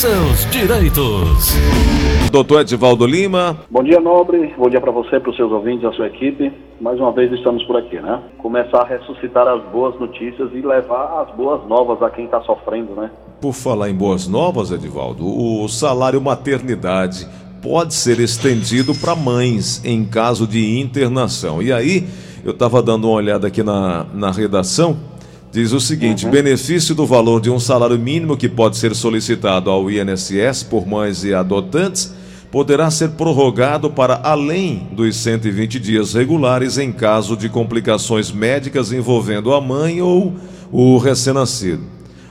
seus direitos. Doutor Edivaldo Lima. Bom dia, Nobre. Bom dia para você, para os seus ouvintes, a sua equipe. Mais uma vez estamos por aqui, né? Começar a ressuscitar as boas notícias e levar as boas novas a quem está sofrendo, né? Por falar em boas novas, Edivaldo, o salário maternidade pode ser estendido para mães em caso de internação. E aí, eu estava dando uma olhada aqui na, na redação Diz o seguinte: uhum. benefício do valor de um salário mínimo que pode ser solicitado ao INSS por mães e adotantes poderá ser prorrogado para além dos 120 dias regulares em caso de complicações médicas envolvendo a mãe ou o recém-nascido.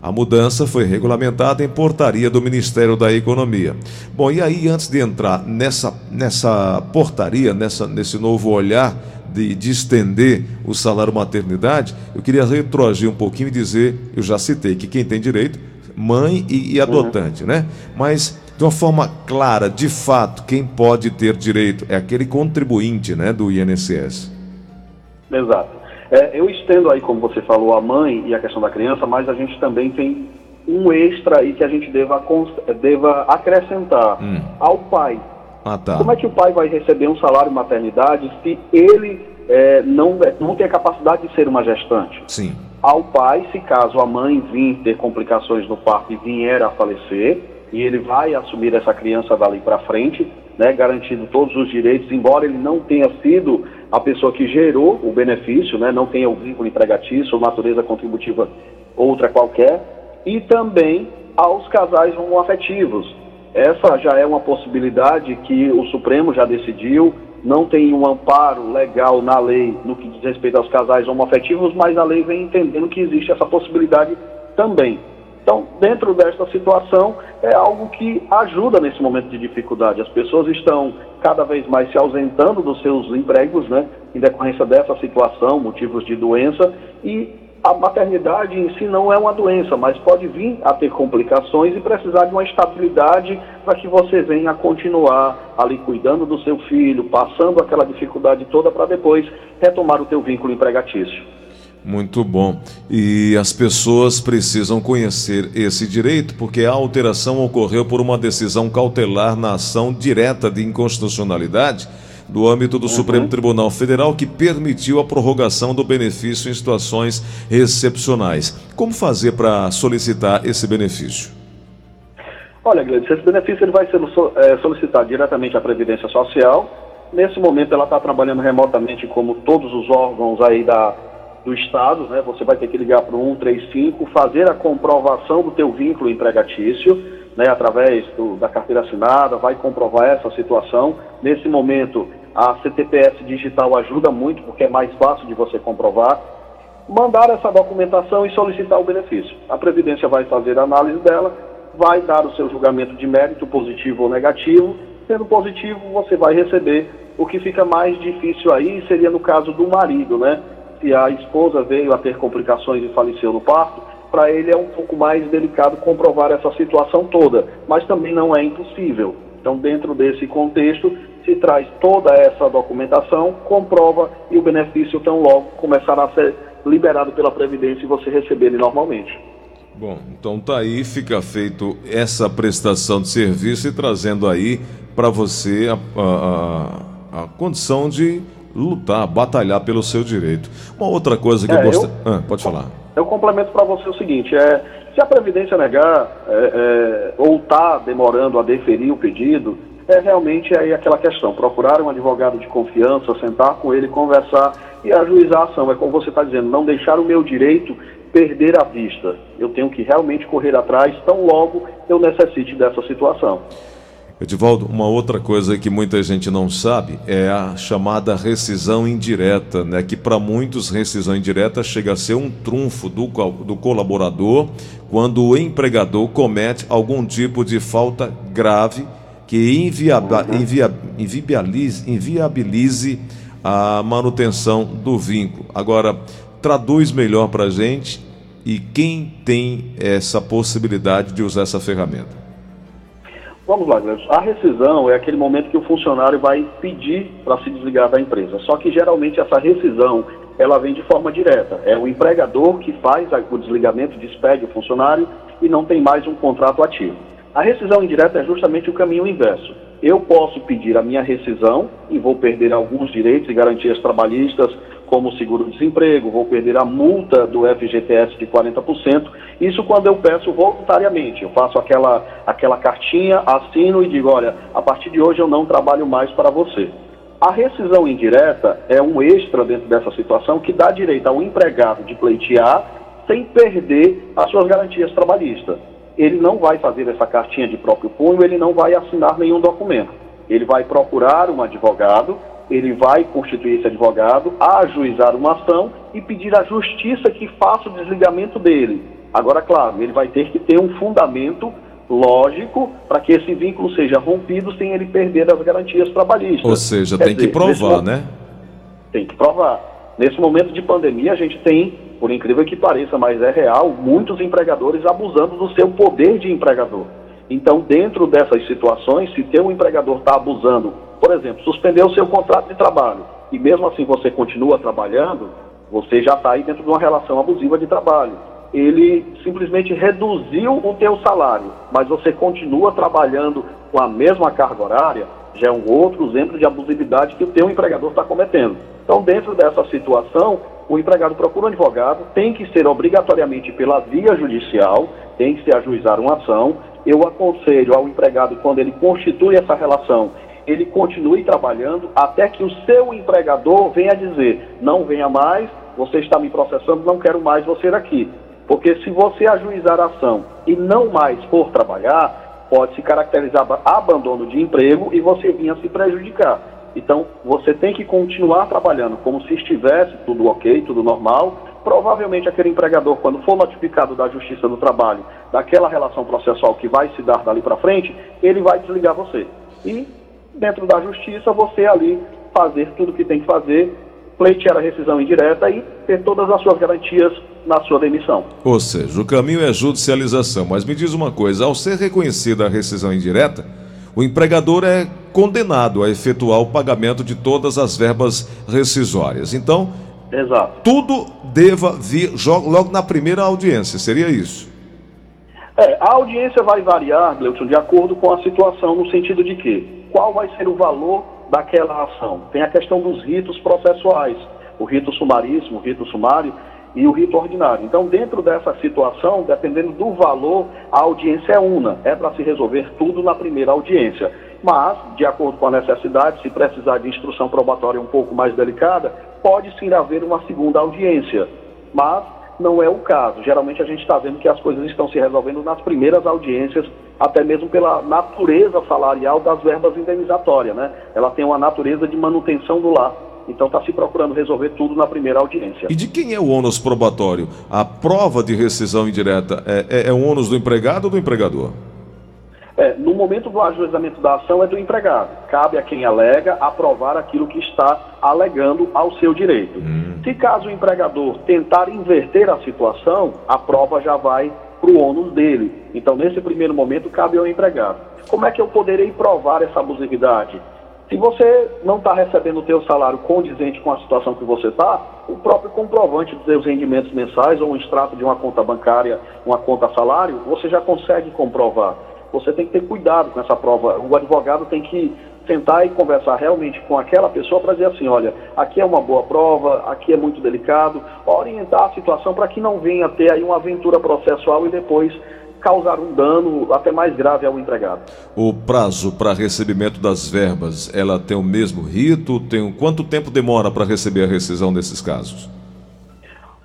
A mudança foi regulamentada em portaria do Ministério da Economia. Bom, e aí, antes de entrar nessa, nessa portaria, nessa, nesse novo olhar de, de estender o salário maternidade, eu queria retroagir um pouquinho e dizer, eu já citei que quem tem direito, mãe e, e adotante, uhum. né? Mas de uma forma clara, de fato, quem pode ter direito é aquele contribuinte, né, do INSS. Exato. É, eu estendo aí, como você falou, a mãe e a questão da criança, mas a gente também tem um extra aí que a gente deva, deva acrescentar hum. ao pai. Ah, tá. Como é que o pai vai receber um salário maternidade se ele é, não, não tem a capacidade de ser uma gestante? Sim. Ao pai, se caso a mãe vir ter complicações no parto e vier a falecer, e ele vai assumir essa criança dali para frente, né, garantindo todos os direitos, embora ele não tenha sido a pessoa que gerou o benefício, né, não tenha o vínculo empregatício ou natureza contributiva outra qualquer, e também aos casais homoafetivos, essa já é uma possibilidade que o Supremo já decidiu, não tem um amparo legal na lei no que diz respeito aos casais homoafetivos, mas a lei vem entendendo que existe essa possibilidade também. Então, dentro desta situação, é algo que ajuda nesse momento de dificuldade. As pessoas estão cada vez mais se ausentando dos seus empregos, né, em decorrência dessa situação, motivos de doença, e a maternidade em si não é uma doença, mas pode vir a ter complicações e precisar de uma estabilidade para que você venha a continuar ali cuidando do seu filho, passando aquela dificuldade toda para depois retomar o teu vínculo empregatício. Muito bom. E as pessoas precisam conhecer esse direito porque a alteração ocorreu por uma decisão cautelar na ação direta de inconstitucionalidade do âmbito do uhum. Supremo Tribunal Federal que permitiu a prorrogação do benefício em situações excepcionais. Como fazer para solicitar esse benefício? Olha, Gleice, esse benefício ele vai ser é, solicitado diretamente à Previdência Social. Nesse momento ela está trabalhando remotamente como todos os órgãos aí da, do Estado, né? Você vai ter que ligar para o 135, fazer a comprovação do teu vínculo empregatício, né? Através do, da carteira assinada, vai comprovar essa situação. Nesse momento, a CTPS digital ajuda muito, porque é mais fácil de você comprovar. Mandar essa documentação e solicitar o benefício. A Previdência vai fazer a análise dela, vai dar o seu julgamento de mérito, positivo ou negativo. Sendo positivo, você vai receber. O que fica mais difícil aí seria no caso do marido, né? se a esposa veio a ter complicações e faleceu no parto, para ele é um pouco mais delicado comprovar essa situação toda, mas também não é impossível. Então, dentro desse contexto, se traz toda essa documentação, comprova e o benefício tão logo começará a ser liberado pela Previdência e você receber ele normalmente. Bom, então tá aí, fica feito essa prestação de serviço e trazendo aí para você a, a, a, condição de lutar, batalhar pelo seu direito. Uma outra coisa que é, eu gosto. Ah, pode falar. Eu complemento para você o seguinte: é, se a Previdência negar é, é, ou está demorando a deferir o pedido, é realmente aí aquela questão: procurar um advogado de confiança, sentar com ele, conversar e ajuizar a ação. É como você está dizendo, não deixar o meu direito perder a vista. Eu tenho que realmente correr atrás, tão logo eu necessite dessa situação. Edivaldo, uma outra coisa que muita gente não sabe é a chamada rescisão indireta, né? que para muitos rescisão indireta chega a ser um trunfo do, do colaborador quando o empregador comete algum tipo de falta grave que inviabilize, inviabilize a manutenção do vínculo. Agora, traduz melhor para a gente e quem tem essa possibilidade de usar essa ferramenta. Vamos lá, Gleison. A rescisão é aquele momento que o funcionário vai pedir para se desligar da empresa. Só que geralmente essa rescisão ela vem de forma direta. É o empregador que faz o desligamento, despede o funcionário e não tem mais um contrato ativo. A rescisão indireta é justamente o caminho inverso. Eu posso pedir a minha rescisão e vou perder alguns direitos e garantias trabalhistas, como seguro-desemprego, vou perder a multa do FGTS de 40%. Isso quando eu peço voluntariamente. Eu faço aquela, aquela cartinha, assino e digo: olha, a partir de hoje eu não trabalho mais para você. A rescisão indireta é um extra dentro dessa situação que dá direito ao empregado de pleitear sem perder as suas garantias trabalhistas. Ele não vai fazer essa cartinha de próprio punho, ele não vai assinar nenhum documento. Ele vai procurar um advogado, ele vai constituir esse advogado, ajuizar uma ação e pedir à justiça que faça o desligamento dele. Agora, claro, ele vai ter que ter um fundamento lógico para que esse vínculo seja rompido sem ele perder as garantias trabalhistas. Ou seja, Quer tem dizer, que provar, né? Tem que provar. Nesse momento de pandemia, a gente tem, por incrível que pareça, mas é real, muitos empregadores abusando do seu poder de empregador. Então, dentro dessas situações, se teu empregador está abusando, por exemplo, suspendeu o seu contrato de trabalho e mesmo assim você continua trabalhando, você já está aí dentro de uma relação abusiva de trabalho. Ele simplesmente reduziu o teu salário, mas você continua trabalhando com a mesma carga horária, já é um outro exemplo de abusividade que o teu empregador está cometendo. Então, dentro dessa situação, o empregado procura um advogado, tem que ser obrigatoriamente pela via judicial, tem que se ajuizar uma ação. Eu aconselho ao empregado, quando ele constitui essa relação, ele continue trabalhando até que o seu empregador venha dizer: não venha mais, você está me processando, não quero mais você aqui. Porque se você ajuizar a ação e não mais for trabalhar, pode se caracterizar abandono de emprego e você vinha se prejudicar. Então, você tem que continuar trabalhando como se estivesse tudo ok, tudo normal. Provavelmente, aquele empregador, quando for notificado da Justiça do Trabalho, daquela relação processual que vai se dar dali para frente, ele vai desligar você. E, dentro da Justiça, você ali fazer tudo o que tem que fazer, pleitear a rescisão indireta e ter todas as suas garantias na sua demissão. Ou seja, o caminho é judicialização. Mas me diz uma coisa: ao ser reconhecida a rescisão indireta o empregador é condenado a efetuar o pagamento de todas as verbas rescisórias. Então, Exato. tudo deva vir logo na primeira audiência, seria isso? É, a audiência vai variar, Gleuton, de acordo com a situação, no sentido de que qual vai ser o valor daquela ação. Tem a questão dos ritos processuais, o rito sumaríssimo, o rito sumário, e o rito ordinário. Então, dentro dessa situação, dependendo do valor, a audiência é una, é para se resolver tudo na primeira audiência. Mas, de acordo com a necessidade, se precisar de instrução probatória um pouco mais delicada, pode sim haver uma segunda audiência. Mas não é o caso. Geralmente a gente está vendo que as coisas estão se resolvendo nas primeiras audiências, até mesmo pela natureza salarial das verbas indenizatórias, né? Ela tem uma natureza de manutenção do lar. Então está se procurando resolver tudo na primeira audiência. E de quem é o ônus probatório? A prova de rescisão indireta é, é, é o ônus do empregado ou do empregador? É, no momento do ajuizamento da ação é do empregado. Cabe a quem alega aprovar aquilo que está alegando ao seu direito. Hum. Se caso o empregador tentar inverter a situação, a prova já vai para o ônus dele. Então, nesse primeiro momento, cabe ao empregado. Como é que eu poderei provar essa abusividade? Se você não está recebendo o teu salário condizente com a situação que você está, o próprio comprovante dos seus rendimentos mensais ou um extrato de uma conta bancária, uma conta salário, você já consegue comprovar. Você tem que ter cuidado com essa prova. O advogado tem que sentar e conversar realmente com aquela pessoa para dizer assim, olha, aqui é uma boa prova, aqui é muito delicado, orientar a situação para que não venha ter aí uma aventura processual e depois causar um dano até mais grave ao empregado. O prazo para recebimento das verbas, ela tem o mesmo rito? Tem quanto tempo demora para receber a rescisão desses casos?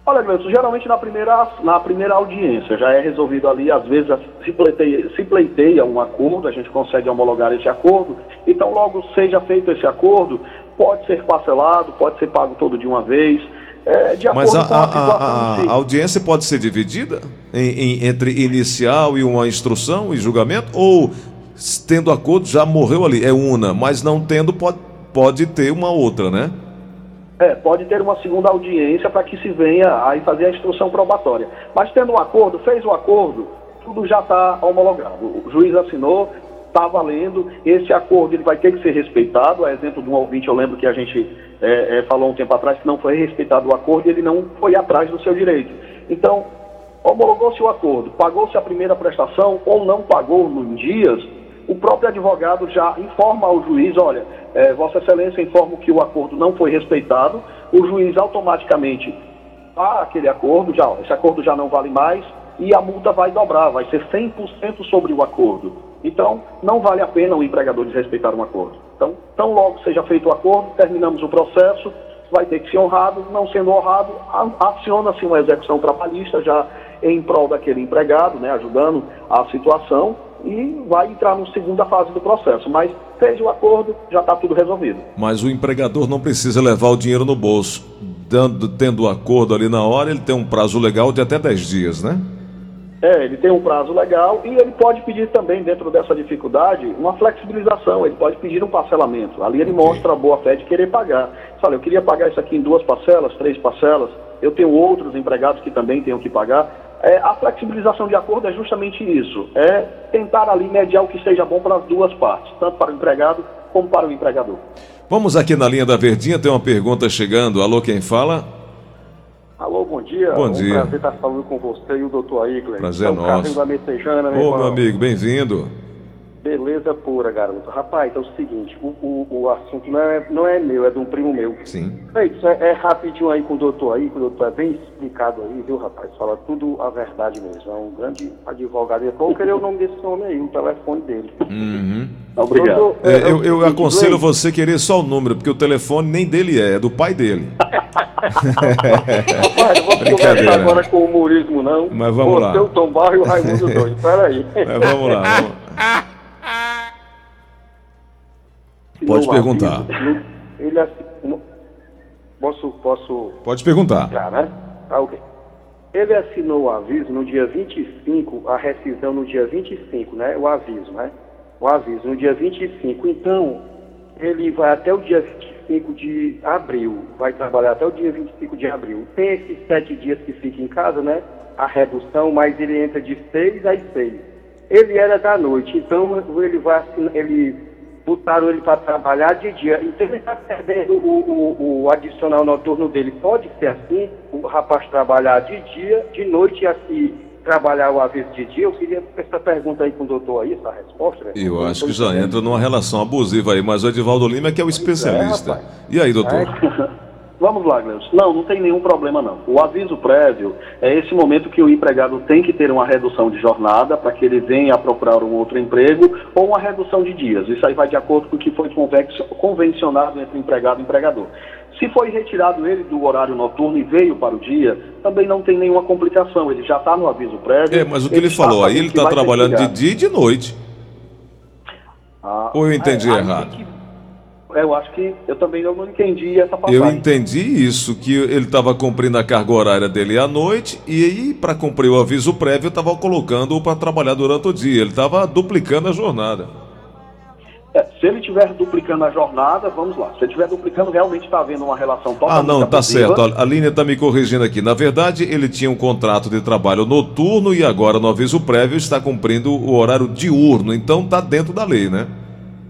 Olha, Gleison, geralmente na primeira, na primeira audiência já é resolvido ali, às vezes se pleiteia, se pleiteia um acordo, a gente consegue homologar esse acordo, então logo seja feito esse acordo, pode ser parcelado, pode ser pago todo de uma vez, é, de acordo Mas a, com a, a, a, audiência pode ser dividida em, em, entre inicial e uma instrução e julgamento? Ou, tendo acordo, já morreu ali? É una, mas não tendo, pode, pode ter uma outra, né? É, pode ter uma segunda audiência para que se venha aí fazer a instrução probatória. Mas tendo um acordo, fez o acordo, tudo já está homologado. O juiz assinou, está valendo, esse acordo ele vai ter que ser respeitado. A exemplo de um ouvinte, eu lembro que a gente é, é, falou um tempo atrás que não foi respeitado o acordo e ele não foi atrás do seu direito. Então, homologou-se o acordo, pagou-se a primeira prestação ou não pagou em dias, o próprio advogado já informa ao juiz, olha, é, Vossa Excelência informa que o acordo não foi respeitado, o juiz automaticamente pá aquele acordo, já, esse acordo já não vale mais e a multa vai dobrar, vai ser 100% sobre o acordo. Então, não vale a pena o empregador desrespeitar um acordo. Então, tão logo seja feito o acordo, terminamos o processo, vai ter que ser honrado, não sendo honrado, aciona-se uma execução trabalhista já em prol daquele empregado, né, ajudando a situação e vai entrar na segunda fase do processo. Mas fez o acordo, já está tudo resolvido. Mas o empregador não precisa levar o dinheiro no bolso. Dando, tendo o acordo ali na hora, ele tem um prazo legal de até 10 dias, né? É, ele tem um prazo legal e ele pode pedir também, dentro dessa dificuldade, uma flexibilização. Ele pode pedir um parcelamento. Ali ele okay. mostra a boa fé de querer pagar. Fala, eu queria pagar isso aqui em duas parcelas, três parcelas. Eu tenho outros empregados que também tenho que pagar. É, a flexibilização de acordo é justamente isso, é tentar ali mediar o que seja bom para as duas partes, tanto para o empregado como para o empregador. Vamos aqui na linha da Verdinha, tem uma pergunta chegando. Alô, quem fala? Alô, bom dia. Bom dia. Prazer estar falando com você e o doutor Aigler. Prazer é nosso. da Messejana, meu Ô, meu amigo, bem-vindo. Beleza pura, garoto. Rapaz, é o seguinte, o, o, o, assunto não é, não é meu, é de um primo meu. Sim. É, isso é, é rapidinho aí com o doutor aí, que o doutor é bem explicado aí, viu, rapaz? Fala tudo a verdade mesmo. É um grande advogado. Eu vou querer o nome desse homem aí, o telefone dele. Uhum. Obrigado. Doutor, é, é, eu, eu aconselho você querer só o número, porque o telefone nem dele é, é do pai dele. rapaz, não vou conversar agora com o humorismo, não. Mas vamos Pô, lá. Seu Tom Barro e o Raimundo doido. Peraí. Mas vamos lá, vamos Pode perguntar. Ele assinou. Posso, posso. Pode perguntar. Já, né? Ah, ok. Ele assinou o aviso no dia 25, a rescisão no dia 25, né? O aviso, né? O aviso no dia 25. Então, ele vai até o dia 25 de abril. Vai trabalhar até o dia 25 de abril. Tem esses sete dias que fica em casa, né? A redução, mas ele entra de seis às seis. Ele era da noite, então ele vai assinar, ele botaram ele para trabalhar de dia. Então ele está perdendo o, o, o, adicional noturno dele. Pode ser assim, o rapaz trabalhar de dia, de noite e assim trabalhar o aviso de dia. Eu queria essa pergunta aí com o doutor aí, essa resposta. Né? Eu acho que já entra numa relação abusiva aí, mas o Edivaldo Lima é que é o especialista. É, e aí, doutor? É. Vamos lá, Gleus. Não, não tem nenhum problema não. O aviso prévio é esse momento que o empregado tem que ter uma redução de jornada para que ele venha a procurar um outro emprego ou uma redução de dias. Isso aí vai de acordo com o que foi convencionado entre empregado e empregador. Se foi retirado ele do horário noturno e veio para o dia, também não tem nenhuma complicação. Ele já está no aviso prévio. É, mas o que ele, ele falou aí, ele está trabalhando de dia e de noite. Ah, Ou eu entendi é, errado? Eu acho que eu também não entendi essa passagem. Eu entendi isso, que ele estava cumprindo a carga horária dele à noite e aí, para cumprir o aviso prévio, estava colocando para trabalhar durante o dia. Ele estava duplicando a jornada. É, se ele estiver duplicando a jornada, vamos lá. Se ele estiver duplicando, realmente está havendo uma relação totalmente Ah, não, tá certo. A linha está me corrigindo aqui. Na verdade, ele tinha um contrato de trabalho noturno e agora, no aviso prévio, está cumprindo o horário diurno. Então, está dentro da lei, né?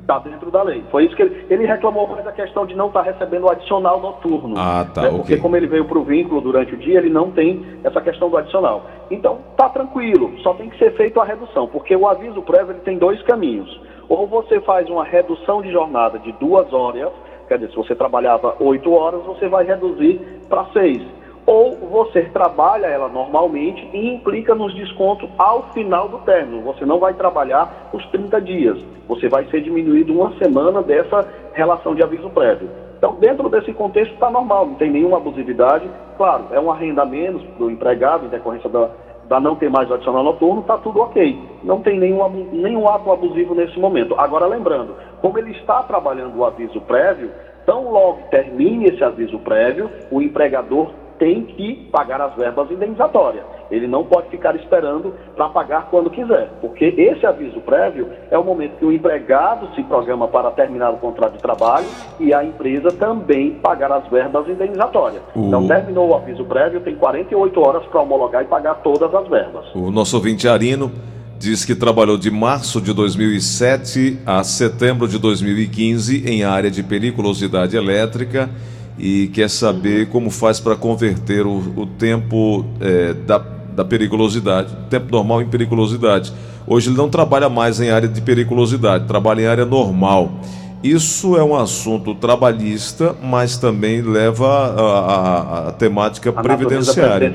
Está dentro da lei. Foi isso que ele, ele reclamou mais a questão de não estar tá recebendo o adicional noturno. Ah, tá. Né? Porque como ele veio para o vínculo durante o dia, ele não tem essa questão do adicional. Então, tá tranquilo, só tem que ser feita a redução, porque o aviso prévio ele tem dois caminhos. Ou você faz uma redução de jornada de duas horas, quer dizer, se você trabalhava oito horas, você vai reduzir para seis ou você trabalha ela normalmente e implica nos descontos ao final do término. Você não vai trabalhar os 30 dias, você vai ser diminuído uma semana dessa relação de aviso prévio. Então, dentro desse contexto, está normal, não tem nenhuma abusividade. Claro, é uma renda menos para o empregado, em decorrência da, da não ter mais adicional noturno, está tudo ok. Não tem nenhum, nenhum ato abusivo nesse momento. Agora, lembrando, como ele está trabalhando o aviso prévio, tão logo termine esse aviso prévio, o empregador tem que pagar as verbas indenizatórias. Ele não pode ficar esperando para pagar quando quiser, porque esse aviso prévio é o momento que o empregado se programa para terminar o contrato de trabalho e a empresa também pagar as verbas indenizatórias. O... Então, terminou o aviso prévio, tem 48 horas para homologar e pagar todas as verbas. O nosso ouvinte Arino diz que trabalhou de março de 2007 a setembro de 2015 em área de periculosidade elétrica e quer saber como faz para converter o, o tempo é, da, da periculosidade, tempo normal em periculosidade. Hoje ele não trabalha mais em área de periculosidade, trabalha em área normal. Isso é um assunto trabalhista, mas também leva a, a, a temática a previdenciária.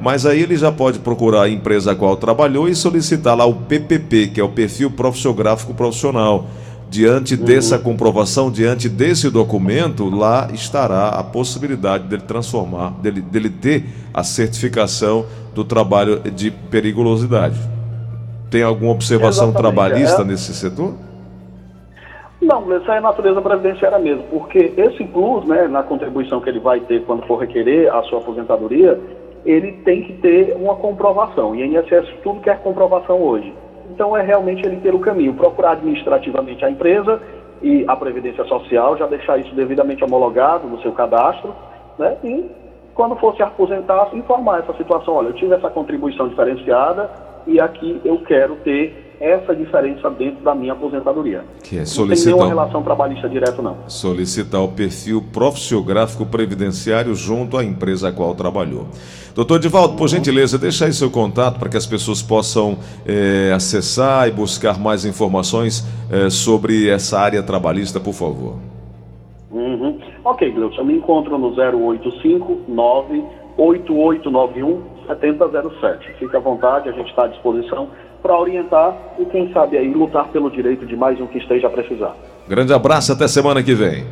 Mas aí ele já pode procurar a empresa a qual trabalhou e solicitar lá o PPP, que é o perfil profissiográfico profissional. Diante uhum. dessa comprovação, diante desse documento, lá estará a possibilidade dele transformar, dele, dele ter a certificação do trabalho de periculosidade. Tem alguma observação Exatamente. trabalhista é. nesse setor? Não, essa é a natureza previdenciária mesmo, porque esse plus, né, na contribuição que ele vai ter quando for requerer a sua aposentadoria, ele tem que ter uma comprovação. E INSS tudo quer comprovação hoje. Então é realmente ele ter o caminho, procurar administrativamente a empresa e a Previdência Social, já deixar isso devidamente homologado no seu cadastro, né? E quando for se aposentar, informar essa situação, olha, eu tive essa contribuição diferenciada e aqui eu quero ter essa diferença dentro da minha aposentadoria. Que é solicitar... Não tem nenhuma relação trabalhista direta, não. Solicitar o perfil profissiográfico previdenciário junto à empresa a qual trabalhou. Doutor Divaldo, por gentileza, deixa aí seu contato para que as pessoas possam é, acessar e buscar mais informações é, sobre essa área trabalhista, por favor. Uhum. Ok, Gleudson, eu me encontro no 085 98891 7007. Fique à vontade, a gente está à disposição para orientar e, quem sabe, aí lutar pelo direito de mais um que esteja a precisar. Grande abraço, até semana que vem.